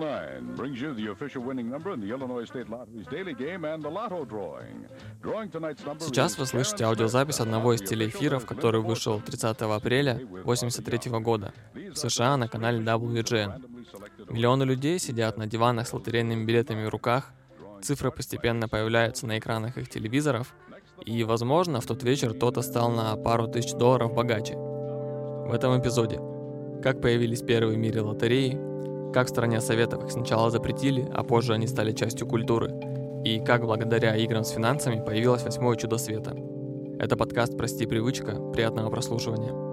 9 brings you the official winning number in the Illinois State Lottery's daily game and the lotto drawing. Сейчас вы слышите аудиозапись одного из телеэфиров, который вышел 30 апреля 1983 года в США на канале WGN. Миллионы людей сидят на диванах с лотерейными билетами в руках, цифры постепенно появляются на экранах их телевизоров, и, возможно, в тот вечер кто-то стал на пару тысяч долларов богаче. В этом эпизоде. Как появились первые в мире лотереи, как в стране Советов их сначала запретили, а позже они стали частью культуры, и как благодаря играм с финансами появилось восьмое чудо света. Это подкаст «Прости, привычка». Приятного прослушивания.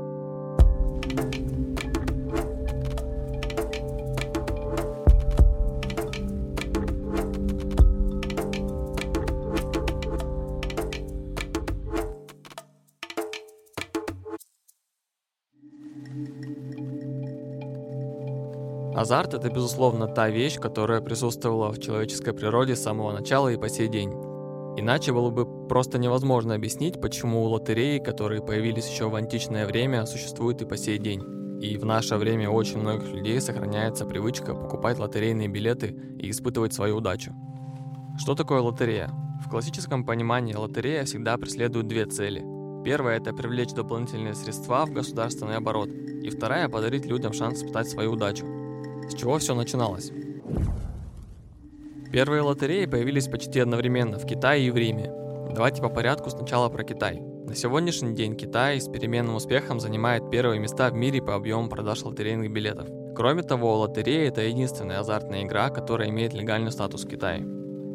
Азарт — это, безусловно, та вещь, которая присутствовала в человеческой природе с самого начала и по сей день. Иначе было бы просто невозможно объяснить, почему лотереи, которые появились еще в античное время, существуют и по сей день. И в наше время у очень многих людей сохраняется привычка покупать лотерейные билеты и испытывать свою удачу. Что такое лотерея? В классическом понимании лотерея всегда преследует две цели. Первая – это привлечь дополнительные средства в государственный оборот, и вторая – подарить людям шанс испытать свою удачу. С чего все начиналось? Первые лотереи появились почти одновременно в Китае и в Риме. Давайте по порядку сначала про Китай. На сегодняшний день Китай с переменным успехом занимает первые места в мире по объему продаж лотерейных билетов. Кроме того, лотерея – это единственная азартная игра, которая имеет легальный статус в Китае.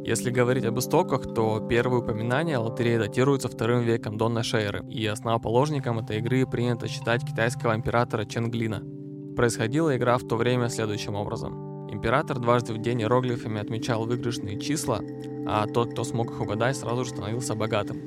Если говорить об истоках, то первые упоминания о лотерее датируются вторым веком до нашей эры, и основоположником этой игры принято считать китайского императора Ченглина – Происходила игра в то время следующим образом. Император дважды в день иероглифами отмечал выигрышные числа, а тот, кто смог их угадать, сразу же становился богатым.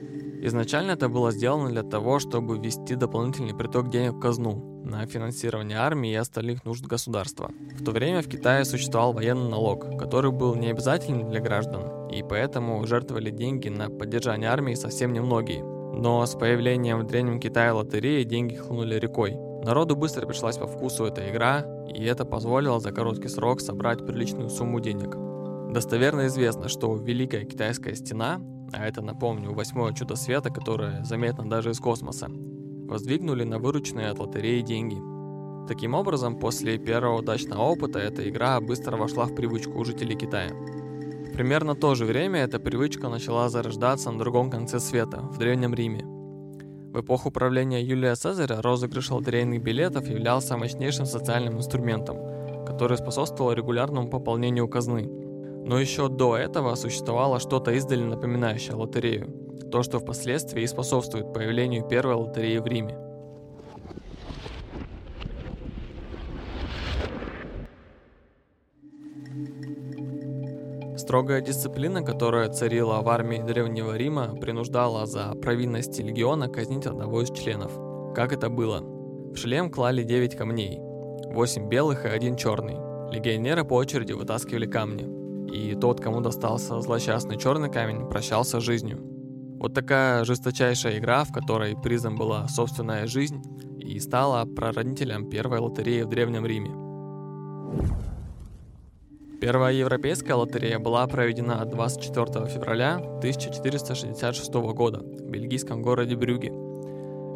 Изначально это было сделано для того, чтобы ввести дополнительный приток денег в казну на финансирование армии и остальных нужд государства. В то время в Китае существовал военный налог, который был не обязательным для граждан, и поэтому жертвовали деньги на поддержание армии совсем немногие. Но с появлением в Древнем Китае лотереи деньги хлынули рекой, Народу быстро пришлась по вкусу эта игра, и это позволило за короткий срок собрать приличную сумму денег. Достоверно известно, что Великая Китайская Стена, а это, напомню, восьмое чудо света, которое заметно даже из космоса, воздвигнули на вырученные от лотереи деньги. Таким образом, после первого удачного опыта эта игра быстро вошла в привычку у жителей Китая. Примерно в то же время эта привычка начала зарождаться на другом конце света, в Древнем Риме – в эпоху правления Юлия Цезаря розыгрыш лотерейных билетов являлся мощнейшим социальным инструментом, который способствовал регулярному пополнению казны. Но еще до этого существовало что-то издали напоминающее лотерею, то, что впоследствии и способствует появлению первой лотереи в Риме. Строгая дисциплина, которая царила в армии Древнего Рима, принуждала за провинности легиона казнить одного из членов. Как это было? В шлем клали 9 камней, 8 белых и один черный. Легионеры по очереди вытаскивали камни, и тот, кому достался злосчастный черный камень, прощался с жизнью. Вот такая жесточайшая игра, в которой призом была собственная жизнь, и стала прародителем первой лотереи в Древнем Риме. Первая европейская лотерея была проведена 24 февраля 1466 года в бельгийском городе Брюге.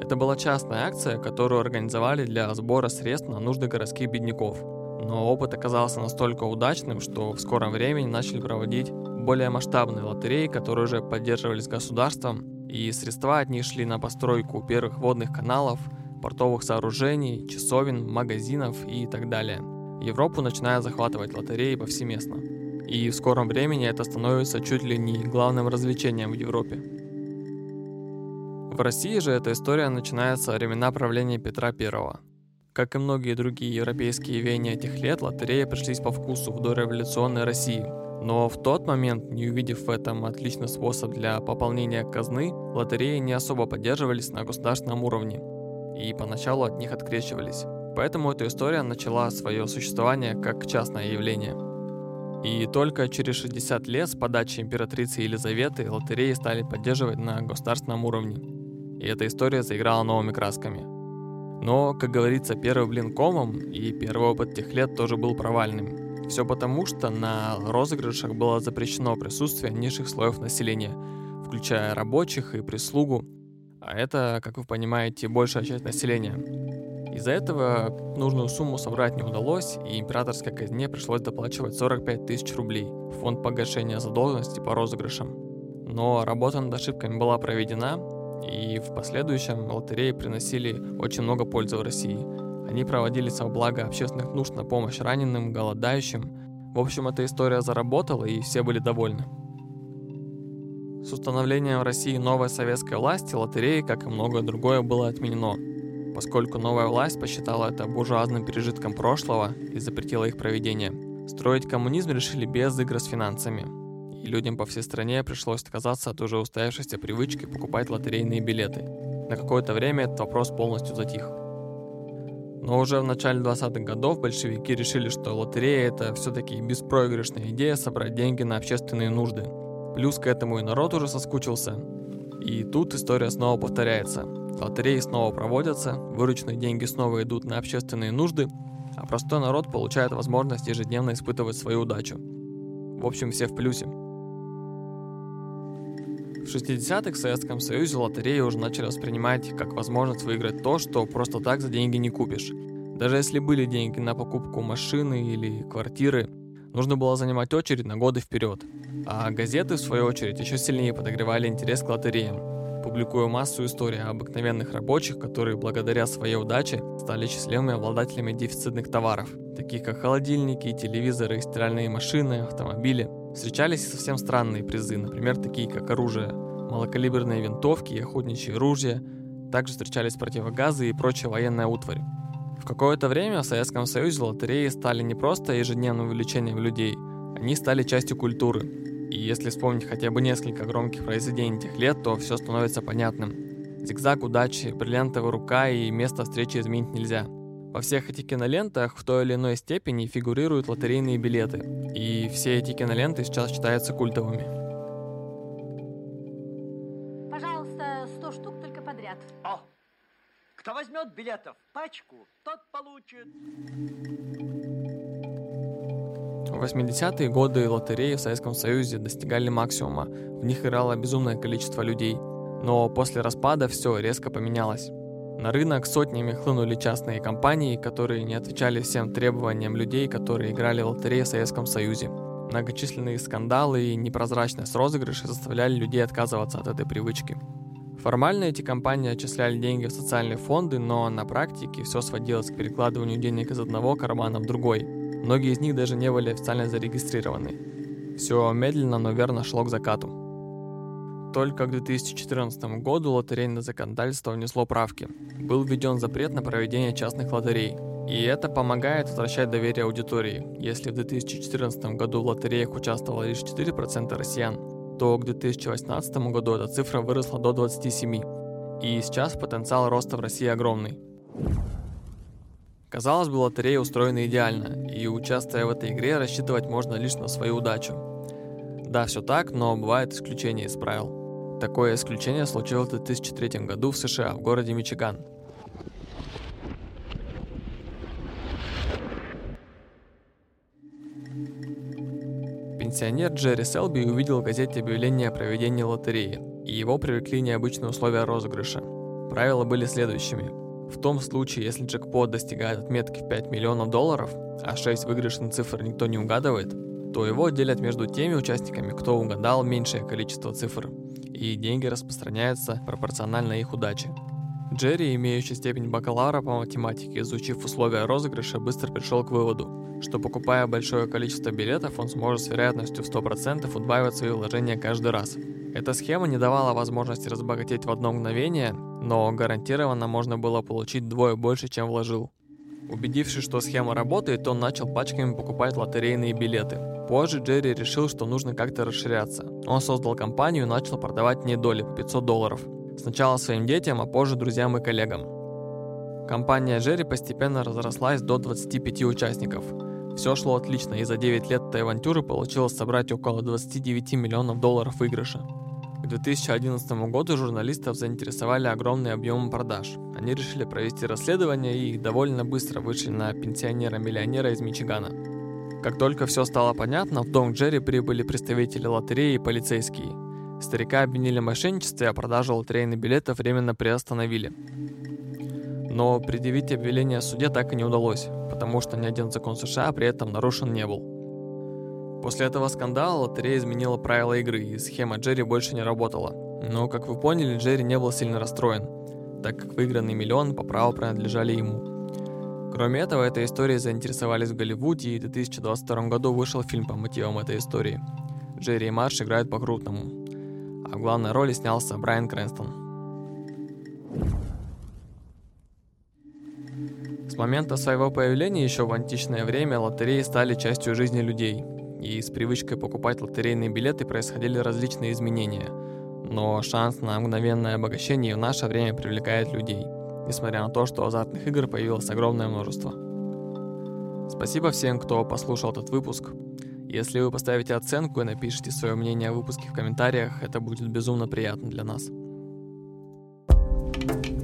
Это была частная акция, которую организовали для сбора средств на нужды городских бедняков. Но опыт оказался настолько удачным, что в скором времени начали проводить более масштабные лотереи, которые уже поддерживались государством, и средства от них шли на постройку первых водных каналов, портовых сооружений, часовен, магазинов и так далее – Европу начинают захватывать лотереи повсеместно. И в скором времени это становится чуть ли не главным развлечением в Европе. В России же эта история начинается времена правления Петра I. Как и многие другие европейские веяния этих лет, лотереи пришлись по вкусу в дореволюционной России. Но в тот момент, не увидев в этом отличный способ для пополнения казны, лотереи не особо поддерживались на государственном уровне. И поначалу от них открещивались. Поэтому эта история начала свое существование как частное явление. И только через 60 лет с подачи императрицы Елизаветы лотереи стали поддерживать на государственном уровне. И эта история заиграла новыми красками. Но, как говорится, первый блин комом, и первый опыт тех лет тоже был провальным. Все потому, что на розыгрышах было запрещено присутствие низших слоев населения, включая рабочих и прислугу, а это, как вы понимаете, большая часть населения. Из-за этого нужную сумму собрать не удалось, и императорской казне пришлось доплачивать 45 тысяч рублей в фонд погашения задолженности по розыгрышам. Но работа над ошибками была проведена, и в последующем лотереи приносили очень много пользы в России. Они проводились во благо общественных нужд на помощь раненым, голодающим. В общем, эта история заработала, и все были довольны. С установлением в России новой советской власти лотереи, как и многое другое, было отменено, поскольку новая власть посчитала это буржуазным пережитком прошлого и запретила их проведение. Строить коммунизм решили без игр с финансами, и людям по всей стране пришлось отказаться от уже устоявшейся привычки покупать лотерейные билеты. На какое-то время этот вопрос полностью затих. Но уже в начале 20-х годов большевики решили, что лотерея это все-таки беспроигрышная идея собрать деньги на общественные нужды – Плюс к этому и народ уже соскучился. И тут история снова повторяется. Лотереи снова проводятся, вырученные деньги снова идут на общественные нужды, а простой народ получает возможность ежедневно испытывать свою удачу. В общем, все в плюсе. В 60-х в Советском Союзе лотереи уже начали воспринимать как возможность выиграть то, что просто так за деньги не купишь. Даже если были деньги на покупку машины или квартиры, нужно было занимать очередь на годы вперед. А газеты, в свою очередь, еще сильнее подогревали интерес к лотереям, публикуя массу историй о обыкновенных рабочих, которые благодаря своей удаче стали счастливыми обладателями дефицитных товаров, таких как холодильники, телевизоры, стиральные машины, автомобили. Встречались и совсем странные призы, например, такие как оружие, малокалиберные винтовки и охотничьи ружья, также встречались противогазы и прочая военная утварь. В какое-то время в Советском Союзе лотереи стали не просто ежедневным увлечением людей, они стали частью культуры. И если вспомнить хотя бы несколько громких произведений тех лет, то все становится понятным. Зигзаг удачи, бриллиантовая рука и место встречи изменить нельзя. Во всех этих кинолентах в той или иной степени фигурируют лотерейные билеты, и все эти киноленты сейчас считаются культовыми. Пожалуйста, 100 штук только подряд. О, кто возьмет билетов пачку, тот получит... В 80-е годы лотереи в Советском Союзе достигали максимума, в них играло безумное количество людей. Но после распада все резко поменялось. На рынок сотнями хлынули частные компании, которые не отвечали всем требованиям людей, которые играли в лотереи в Советском Союзе. Многочисленные скандалы и непрозрачность розыгрыша заставляли людей отказываться от этой привычки. Формально эти компании отчисляли деньги в социальные фонды, но на практике все сводилось к перекладыванию денег из одного кармана в другой – Многие из них даже не были официально зарегистрированы. Все медленно, но верно шло к закату. Только к 2014 году лотерейное законодательство внесло правки. Был введен запрет на проведение частных лотерей. И это помогает возвращать доверие аудитории. Если в 2014 году в лотереях участвовало лишь 4% россиян, то к 2018 году эта цифра выросла до 27%. И сейчас потенциал роста в России огромный. Казалось бы, лотерея устроена идеально, и участвуя в этой игре, рассчитывать можно лишь на свою удачу. Да, все так, но бывают исключения из правил. Такое исключение случилось в 2003 году в США, в городе Мичиган. Пенсионер Джерри Селби увидел в газете объявление о проведении лотереи, и его привлекли необычные условия розыгрыша. Правила были следующими. В том случае, если джекпот достигает отметки в 5 миллионов долларов, а 6 выигрышных цифр никто не угадывает, то его делят между теми участниками, кто угадал меньшее количество цифр, и деньги распространяются пропорционально их удаче. Джерри, имеющий степень бакалавра по математике, изучив условия розыгрыша, быстро пришел к выводу, что покупая большое количество билетов, он сможет с вероятностью в 100% удваивать свои вложения каждый раз. Эта схема не давала возможности разбогатеть в одно мгновение, но гарантированно можно было получить двое больше, чем вложил. Убедившись, что схема работает, он начал пачками покупать лотерейные билеты. Позже Джерри решил, что нужно как-то расширяться. Он создал компанию и начал продавать в ней доли по 500 долларов. Сначала своим детям, а позже друзьям и коллегам. Компания Джерри постепенно разрослась до 25 участников. Все шло отлично, и за 9 лет этой авантюры получилось собрать около 29 миллионов долларов выигрыша. К 2011 году журналистов заинтересовали огромные объемы продаж. Они решили провести расследование и довольно быстро вышли на пенсионера-миллионера из Мичигана. Как только все стало понятно, в дом Джерри прибыли представители лотереи и полицейские. Старика обвинили в мошенничестве, а продажу лотерейных билетов временно приостановили. Но предъявить обвинение суде так и не удалось, потому что ни один закон США при этом нарушен не был. После этого скандала лотерея изменила правила игры, и схема Джерри больше не работала. Но, как вы поняли, Джерри не был сильно расстроен, так как выигранный миллион по праву принадлежали ему. Кроме этого, этой историей заинтересовались в Голливуде, и в 2022 году вышел фильм по мотивам этой истории. Джерри и Марш играют по-крупному. А в главной роли снялся Брайан Крэнстон. С момента своего появления еще в античное время лотереи стали частью жизни людей, и с привычкой покупать лотерейные билеты происходили различные изменения. Но шанс на мгновенное обогащение в наше время привлекает людей – несмотря на то, что азартных игр появилось огромное множество. Спасибо всем, кто послушал этот выпуск. Если вы поставите оценку и напишите свое мнение о выпуске в комментариях, это будет безумно приятно для нас. thank you